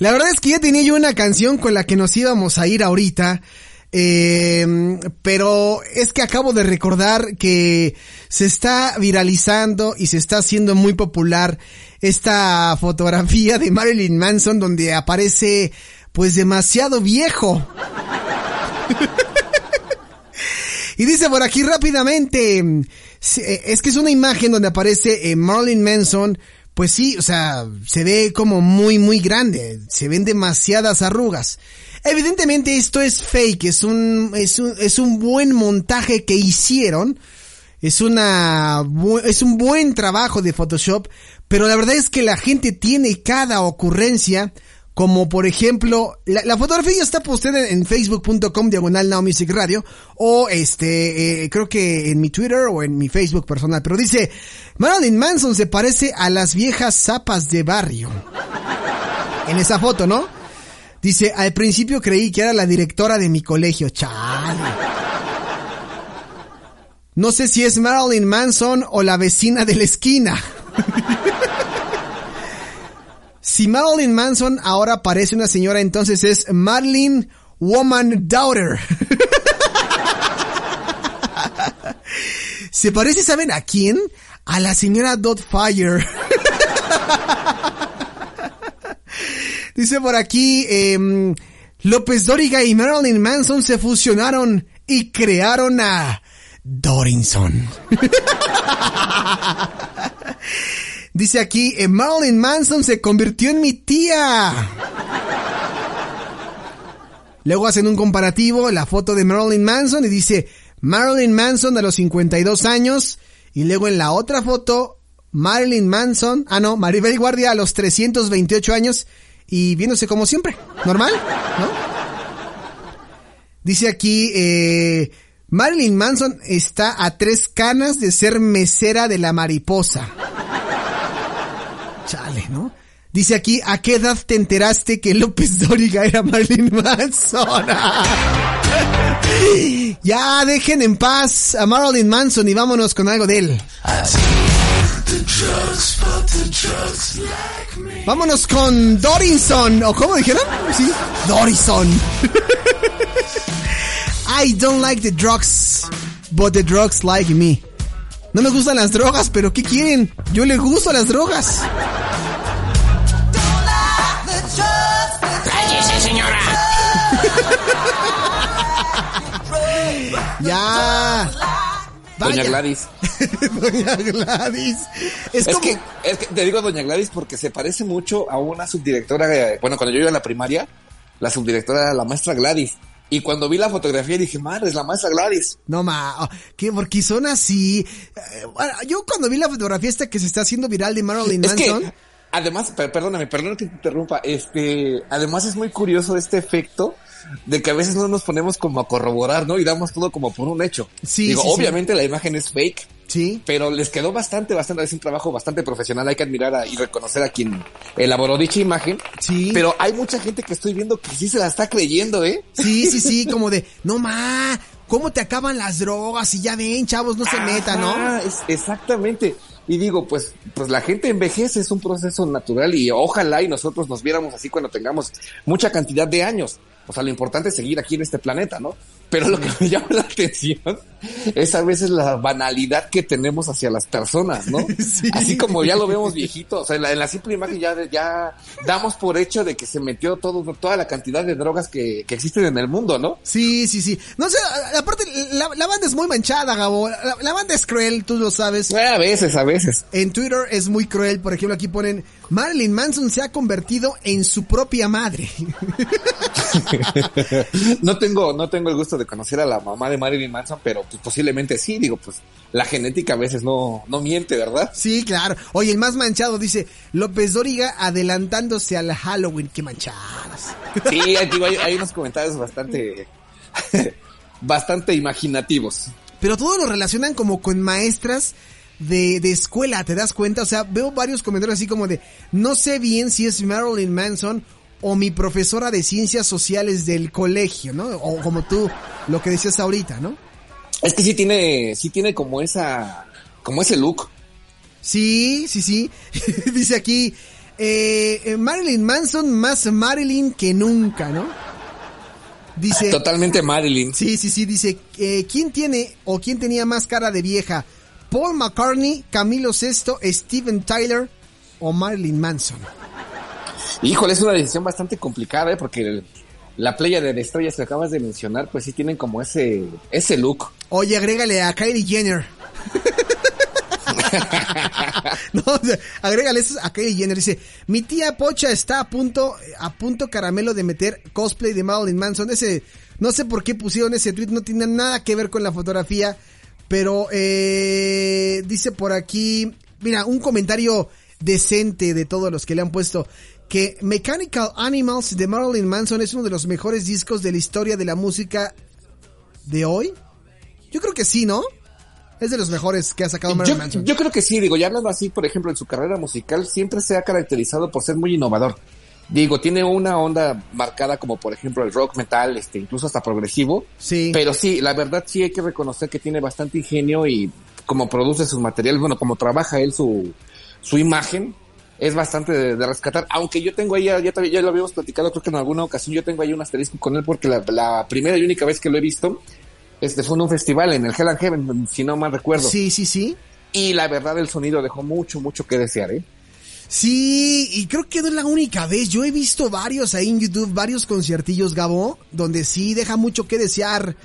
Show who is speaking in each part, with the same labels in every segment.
Speaker 1: La verdad es que ya tenía yo una canción con la que nos íbamos a ir ahorita. Eh, pero es que acabo de recordar que se está viralizando y se está haciendo muy popular esta fotografía de Marilyn Manson donde aparece pues demasiado viejo. y dice por aquí rápidamente, es que es una imagen donde aparece eh, Marilyn Manson pues sí, o sea, se ve como muy, muy grande, se ven demasiadas arrugas. Evidentemente esto es fake, es un, es un, es un buen montaje que hicieron, es una, es un buen trabajo de Photoshop, pero la verdad es que la gente tiene cada ocurrencia como por ejemplo, la, fotografía está posteada en facebook.com diagonal now music radio o este, eh, creo que en mi Twitter o en mi Facebook personal, pero dice, Marilyn Manson se parece a las viejas zapas de barrio. En esa foto, ¿no? Dice, al principio creí que era la directora de mi colegio, chale. No sé si es Marilyn Manson o la vecina de la esquina. Si Marilyn Manson ahora parece una señora, entonces es Marilyn Woman Daughter. Se parece, ¿saben a quién? A la señora Fire. Dice por aquí, eh, López Dóriga y Marilyn Manson se fusionaron y crearon a Dorinson. Dice aquí, eh, Marilyn Manson se convirtió en mi tía. Luego hacen un comparativo, la foto de Marilyn Manson y dice Marilyn Manson a los 52 años y luego en la otra foto Marilyn Manson, ah no, Maribel Guardia a los 328 años y viéndose como siempre, normal, ¿no? Dice aquí, eh, Marilyn Manson está a tres canas de ser mesera de la mariposa. Chale, ¿no? Dice aquí, ¿a qué edad te enteraste que López Dóriga era Marilyn Manson? ya, dejen en paz a Marilyn Manson y vámonos con algo de él. Vámonos con Dorinson, ¿o cómo dijeron? Sí, Dorison. I don't like the drugs, but the drugs like me. No me gustan las drogas, pero ¿qué quieren? Yo le gusto las drogas.
Speaker 2: ¡Cállese, señora!
Speaker 1: ya.
Speaker 3: Doña Gladys.
Speaker 1: Doña Gladys.
Speaker 3: Es, que, es que te digo Doña Gladys porque se parece mucho a una subdirectora, bueno, cuando yo iba a la primaria, la subdirectora era la maestra Gladys. Y cuando vi la fotografía dije, madre, es la maestra Gladys.
Speaker 1: No, ma, oh, ¿qué? Porque son así. Eh, yo cuando vi la fotografía esta que se está haciendo viral de Marilyn Manson.
Speaker 3: además, perdóname, perdóname que te interrumpa. Este, además es muy curioso este efecto de que a veces no nos ponemos como a corroborar, ¿no? Y damos todo como por un hecho. Sí. Digo, obviamente la imagen es fake.
Speaker 1: Sí.
Speaker 3: Pero les quedó bastante, bastante, es un trabajo bastante profesional. Hay que admirar y reconocer a quien elaboró dicha imagen.
Speaker 1: Sí.
Speaker 3: Pero hay mucha gente que estoy viendo que sí se la está creyendo, ¿eh?
Speaker 1: Sí, sí, sí, como de, no ma, ¿cómo te acaban las drogas? Y ya ven, chavos, no se metan, ¿no?
Speaker 3: Ah, exactamente. Y digo, pues, pues la gente envejece, es un proceso natural y ojalá y nosotros nos viéramos así cuando tengamos mucha cantidad de años. O sea, lo importante es seguir aquí en este planeta, ¿no? Pero lo que me llama la atención es a veces la banalidad que tenemos hacia las personas, ¿no? Así como ya lo vemos viejito, o sea, en la, simple imagen ya, ya damos por hecho de que se metió todo, toda la cantidad de drogas que, que existen en el mundo, ¿no?
Speaker 1: Sí, sí, sí. No sé, aparte, la, la banda es muy manchada, Gabo. La, banda es cruel, tú lo sabes.
Speaker 3: A veces, a veces.
Speaker 1: En Twitter es muy cruel, por ejemplo, aquí ponen, Marilyn Manson se ha convertido en su propia madre.
Speaker 3: no tengo, no tengo el gusto de conocer a la mamá de Marilyn Manson, pero pues, posiblemente sí, digo, pues la genética a veces no, no miente, ¿verdad?
Speaker 1: Sí, claro. Oye, el más manchado dice, López Dóriga adelantándose al Halloween, qué manchadas.
Speaker 3: Sí, hay, hay unos comentarios bastante, bastante imaginativos.
Speaker 1: Pero todos lo relacionan como con maestras de, de, escuela, ¿te das cuenta? O sea, veo varios comentarios así como de, no sé bien si es Marilyn Manson o mi profesora de ciencias sociales del colegio, ¿no? O como tú, lo que decías ahorita, ¿no?
Speaker 3: Es que sí tiene, sí tiene como esa, como ese look.
Speaker 1: Sí, sí, sí. Dice aquí, eh, Marilyn Manson más Marilyn que nunca, ¿no? Dice.
Speaker 3: Totalmente Marilyn.
Speaker 1: Sí, sí, sí. Dice, eh, ¿quién tiene o quién tenía más cara de vieja? Paul McCartney, Camilo Sesto, Steven Tyler o Marilyn Manson.
Speaker 3: Híjole, es una decisión bastante complicada, ¿eh? porque la playa de estrellas que acabas de mencionar, pues sí tienen como ese, ese look.
Speaker 1: Oye, agrégale a Kylie Jenner. no, agrégale eso a Kylie Jenner. Dice, mi tía Pocha está a punto, a punto caramelo de meter cosplay de Marilyn Manson. Ese, no sé por qué pusieron ese tweet, no tiene nada que ver con la fotografía. Pero, eh, dice por aquí, mira, un comentario decente de todos los que le han puesto que Mechanical Animals de Marilyn Manson es uno de los mejores discos de la historia de la música de hoy. Yo creo que sí, ¿no? Es de los mejores que ha sacado Marilyn
Speaker 3: yo,
Speaker 1: Manson.
Speaker 3: Yo creo que sí, digo, ya hablando así, por ejemplo, en su carrera musical, siempre se ha caracterizado por ser muy innovador. Digo, tiene una onda marcada como por ejemplo el rock metal, este, incluso hasta progresivo.
Speaker 1: Sí.
Speaker 3: Pero sí, la verdad sí hay que reconocer que tiene bastante ingenio y como produce sus materiales, bueno, como trabaja él su, su imagen, es bastante de, de rescatar. Aunque yo tengo ahí, ya, ya, ya, lo habíamos platicado, creo que en alguna ocasión yo tengo ahí un asterisco con él porque la, la primera y única vez que lo he visto, este fue en un festival en el Hell and Heaven, si no mal recuerdo.
Speaker 1: Sí, sí, sí.
Speaker 3: Y la verdad el sonido dejó mucho, mucho que desear, ¿eh?
Speaker 1: Sí, y creo que no es la única vez. Yo he visto varios ahí en YouTube, varios conciertillos, Gabo, donde sí deja mucho que desear.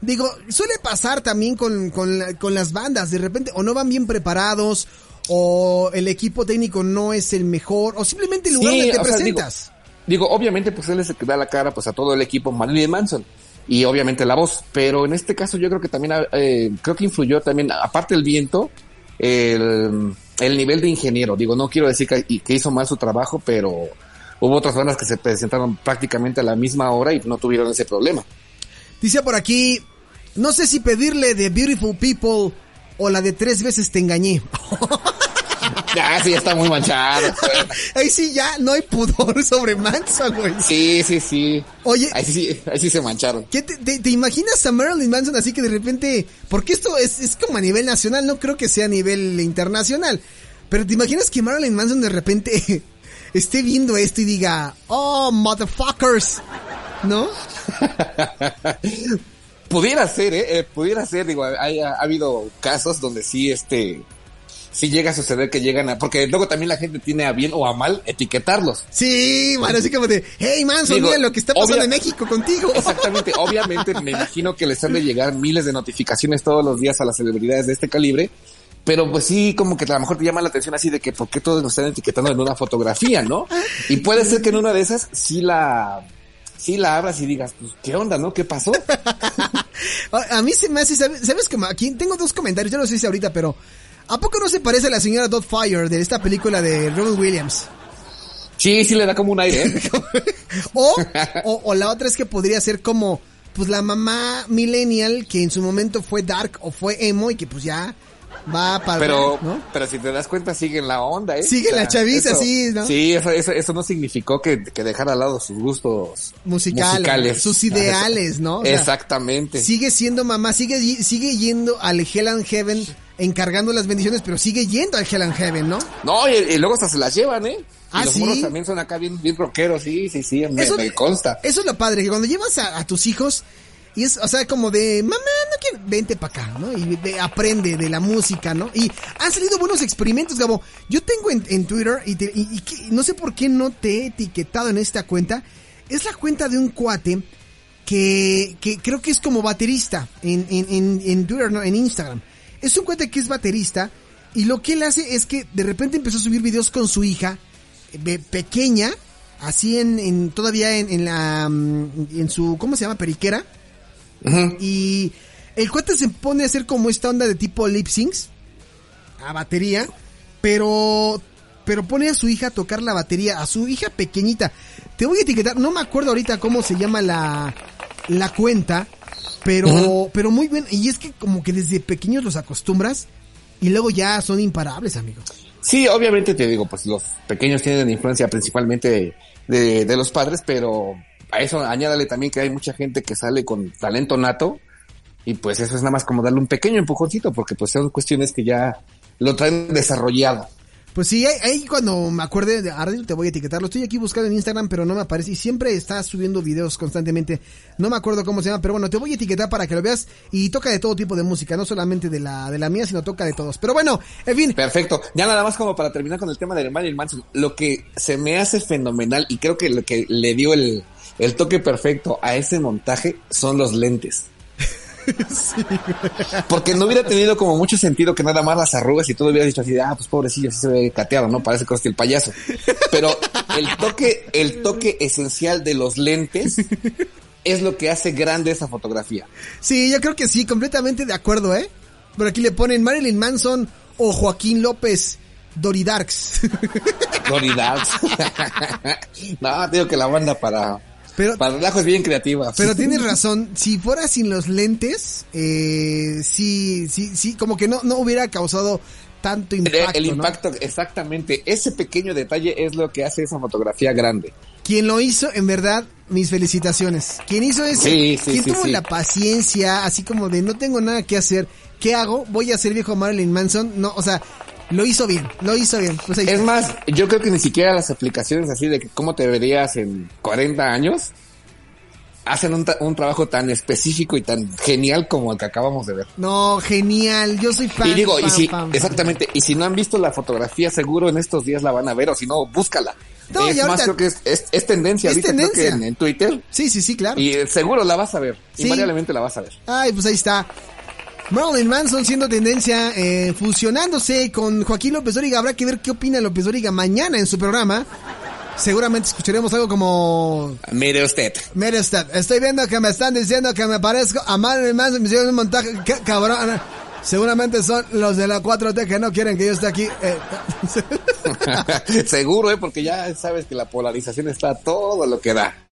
Speaker 1: Digo, suele pasar también con, con, con las bandas, de repente o no van bien preparados, o el equipo técnico no es el mejor, o simplemente el lugar
Speaker 3: Sí,
Speaker 1: donde te
Speaker 3: sea,
Speaker 1: presentas.
Speaker 3: Digo, obviamente, pues él es el que da la cara pues a todo el equipo Marilyn Manson y obviamente la voz, pero en este caso yo creo que también eh, creo que influyó también aparte del viento el, el nivel de ingeniero. Digo, no quiero decir que, que hizo mal su trabajo, pero hubo otras bandas que se presentaron prácticamente a la misma hora y no tuvieron ese problema.
Speaker 1: Dice por aquí, no sé si pedirle de Beautiful People o la de tres veces te engañé.
Speaker 3: Ya, sí, está muy manchado.
Speaker 1: Ahí sí ya no hay pudor sobre Manson, güey.
Speaker 3: Sí, sí, sí.
Speaker 1: Oye,
Speaker 3: ahí sí, ahí sí se mancharon.
Speaker 1: ¿qué te, te, te, imaginas a Marilyn Manson así que de repente, porque esto es, es como a nivel nacional, no creo que sea a nivel internacional, pero te imaginas que Marilyn Manson de repente esté viendo esto y diga, oh, motherfuckers, ¿no?
Speaker 3: pudiera ser, ¿eh? eh pudiera ser, digo, ha, ha habido casos donde sí, este, sí llega a suceder que llegan a, porque luego también la gente tiene a bien o a mal etiquetarlos.
Speaker 1: Sí, bueno, así como de, hey Manson, Digo, mira lo que está pasando obvia, en México contigo.
Speaker 3: Exactamente, obviamente me imagino que les han de llegar miles de notificaciones todos los días a las celebridades de este calibre, pero pues sí, como que a lo mejor te llama la atención así de que por qué todos nos están etiquetando en una fotografía, ¿no? Y puede ser que en una de esas sí la, sí la abras y digas, pues, ¿qué onda, no? ¿Qué pasó?
Speaker 1: a mí se me hace, ¿sabes, sabes que aquí tengo dos comentarios, yo no sé si ahorita, pero ¿A poco no se parece a la señora Fire de esta película de Robin Williams?
Speaker 3: Sí, sí le da como un aire. ¿eh?
Speaker 1: o, o, o, la otra es que podría ser como, pues la mamá millennial que en su momento fue dark o fue emo y que pues ya va para...
Speaker 3: Pero, ¿no? pero si te das cuenta sigue en la onda, ¿eh?
Speaker 1: Sigue o sea, la chaviza,
Speaker 3: eso,
Speaker 1: sí, ¿no?
Speaker 3: Sí, eso, eso, eso no significó que, que dejara al lado sus gustos
Speaker 1: musicales, musicales. sus ideales, ¿no?
Speaker 3: O sea, Exactamente.
Speaker 1: Sigue siendo mamá, sigue, sigue yendo al Hell and Heaven encargando las bendiciones, pero sigue yendo al Hell and Heaven, ¿no?
Speaker 3: No, y, y luego hasta se las llevan, ¿eh?
Speaker 1: Ah,
Speaker 3: y los
Speaker 1: ¿sí?
Speaker 3: también son acá bien, bien rockeros, sí, sí, sí, me,
Speaker 1: eso,
Speaker 3: me consta.
Speaker 1: Eso es lo padre, que cuando llevas a, a tus hijos, y es, o sea, como de, mamá, no quiero, vente para acá, ¿no? Y de, aprende de la música, ¿no? Y han salido buenos experimentos, Gabo. Yo tengo en, en Twitter, y, te, y, no sé por qué no te he etiquetado en esta cuenta, es la cuenta de un cuate que, que creo que es como baterista en, en, en, en Twitter, ¿no? En Instagram. Es un cuate que es baterista, y lo que él hace es que de repente empezó a subir videos con su hija, eh, pequeña, así en, en todavía en, en la, en su, ¿cómo se llama? Periquera. Uh -huh. Y el cuate se pone a hacer como esta onda de tipo lip syncs a batería, pero pero pone a su hija a tocar la batería, a su hija pequeñita. Te voy a etiquetar, no me acuerdo ahorita cómo se llama la la cuenta, pero uh -huh. pero muy bien y es que como que desde pequeños los acostumbras y luego ya son imparables, amigo.
Speaker 3: Sí, obviamente te digo, pues los pequeños tienen influencia principalmente de, de, de los padres, pero a eso añádale también que hay mucha gente que sale con talento nato y pues eso es nada más como darle un pequeño empujoncito porque pues son cuestiones que ya lo traen desarrollado.
Speaker 1: Pues sí, ahí, ahí cuando me acuerde de Ardil te voy a etiquetar. Lo estoy aquí buscando en Instagram, pero no me aparece. Y siempre está subiendo videos constantemente. No me acuerdo cómo se llama, pero bueno, te voy a etiquetar para que lo veas. Y toca de todo tipo de música, no solamente de la, de la mía, sino toca de todos. Pero bueno, en fin.
Speaker 3: Perfecto. Ya nada más como para terminar con el tema de Marilyn Manson. Lo que se me hace fenomenal y creo que lo que le dio el, el toque perfecto a ese montaje son los lentes. Sí. Porque no hubiera tenido como mucho sentido que nada más las arrugas y todo hubiera dicho así, ah, pues pobrecillo, así se ve cateado, ¿no? Parece que el payaso. Pero el toque, el toque esencial de los lentes es lo que hace grande esa fotografía.
Speaker 1: Sí, yo creo que sí, completamente de acuerdo, ¿eh? Por aquí le ponen Marilyn Manson o Joaquín López. Doridarks.
Speaker 3: Doridarks. no, digo que la banda para pero, para relajo es bien creativa.
Speaker 1: Pero tienes razón, si fuera sin los lentes, eh, sí, sí, sí, como que no, no hubiera causado tanto impacto.
Speaker 3: El, impacto, exactamente. Ese pequeño detalle es lo que hace esa fotografía grande.
Speaker 1: Quien lo hizo, en verdad, mis felicitaciones. Quien hizo eso, sí, sí, quien tuvo la paciencia, así como de no tengo nada que hacer, ¿qué hago? Voy a ser viejo Marilyn Manson. No, o sea, lo hizo bien, lo hizo bien.
Speaker 3: Pues es más, yo creo que ni siquiera las aplicaciones así de cómo te verías en 40 años hacen un, un, trabajo tan específico y tan genial como el que acabamos de ver.
Speaker 1: No, genial, yo soy fan.
Speaker 3: Y digo, y si, exactamente, y si no han visto la fotografía, seguro en estos días la van a ver, o si no, búscala. No, es más, creo que es, es, tendencia ahorita, tendencia. creo que en, Twitter.
Speaker 1: Sí, sí, sí, claro.
Speaker 3: Y seguro la vas a ver, invariablemente la vas a ver.
Speaker 1: Ay, pues ahí está. Marilyn Manson siendo tendencia, eh, fusionándose con Joaquín López Dóriga. Habrá que ver qué opina López Dóriga mañana en su programa. Seguramente escucharemos algo como...
Speaker 3: Mire usted.
Speaker 1: Mire usted. Estoy viendo que me están diciendo que me parezco a Marilyn Manson. Me hicieron un montaje. ¿Qué cabrón? Seguramente son los de la 4T que no quieren que yo esté aquí. Eh.
Speaker 3: Seguro, ¿eh? Porque ya sabes que la polarización está todo lo que da.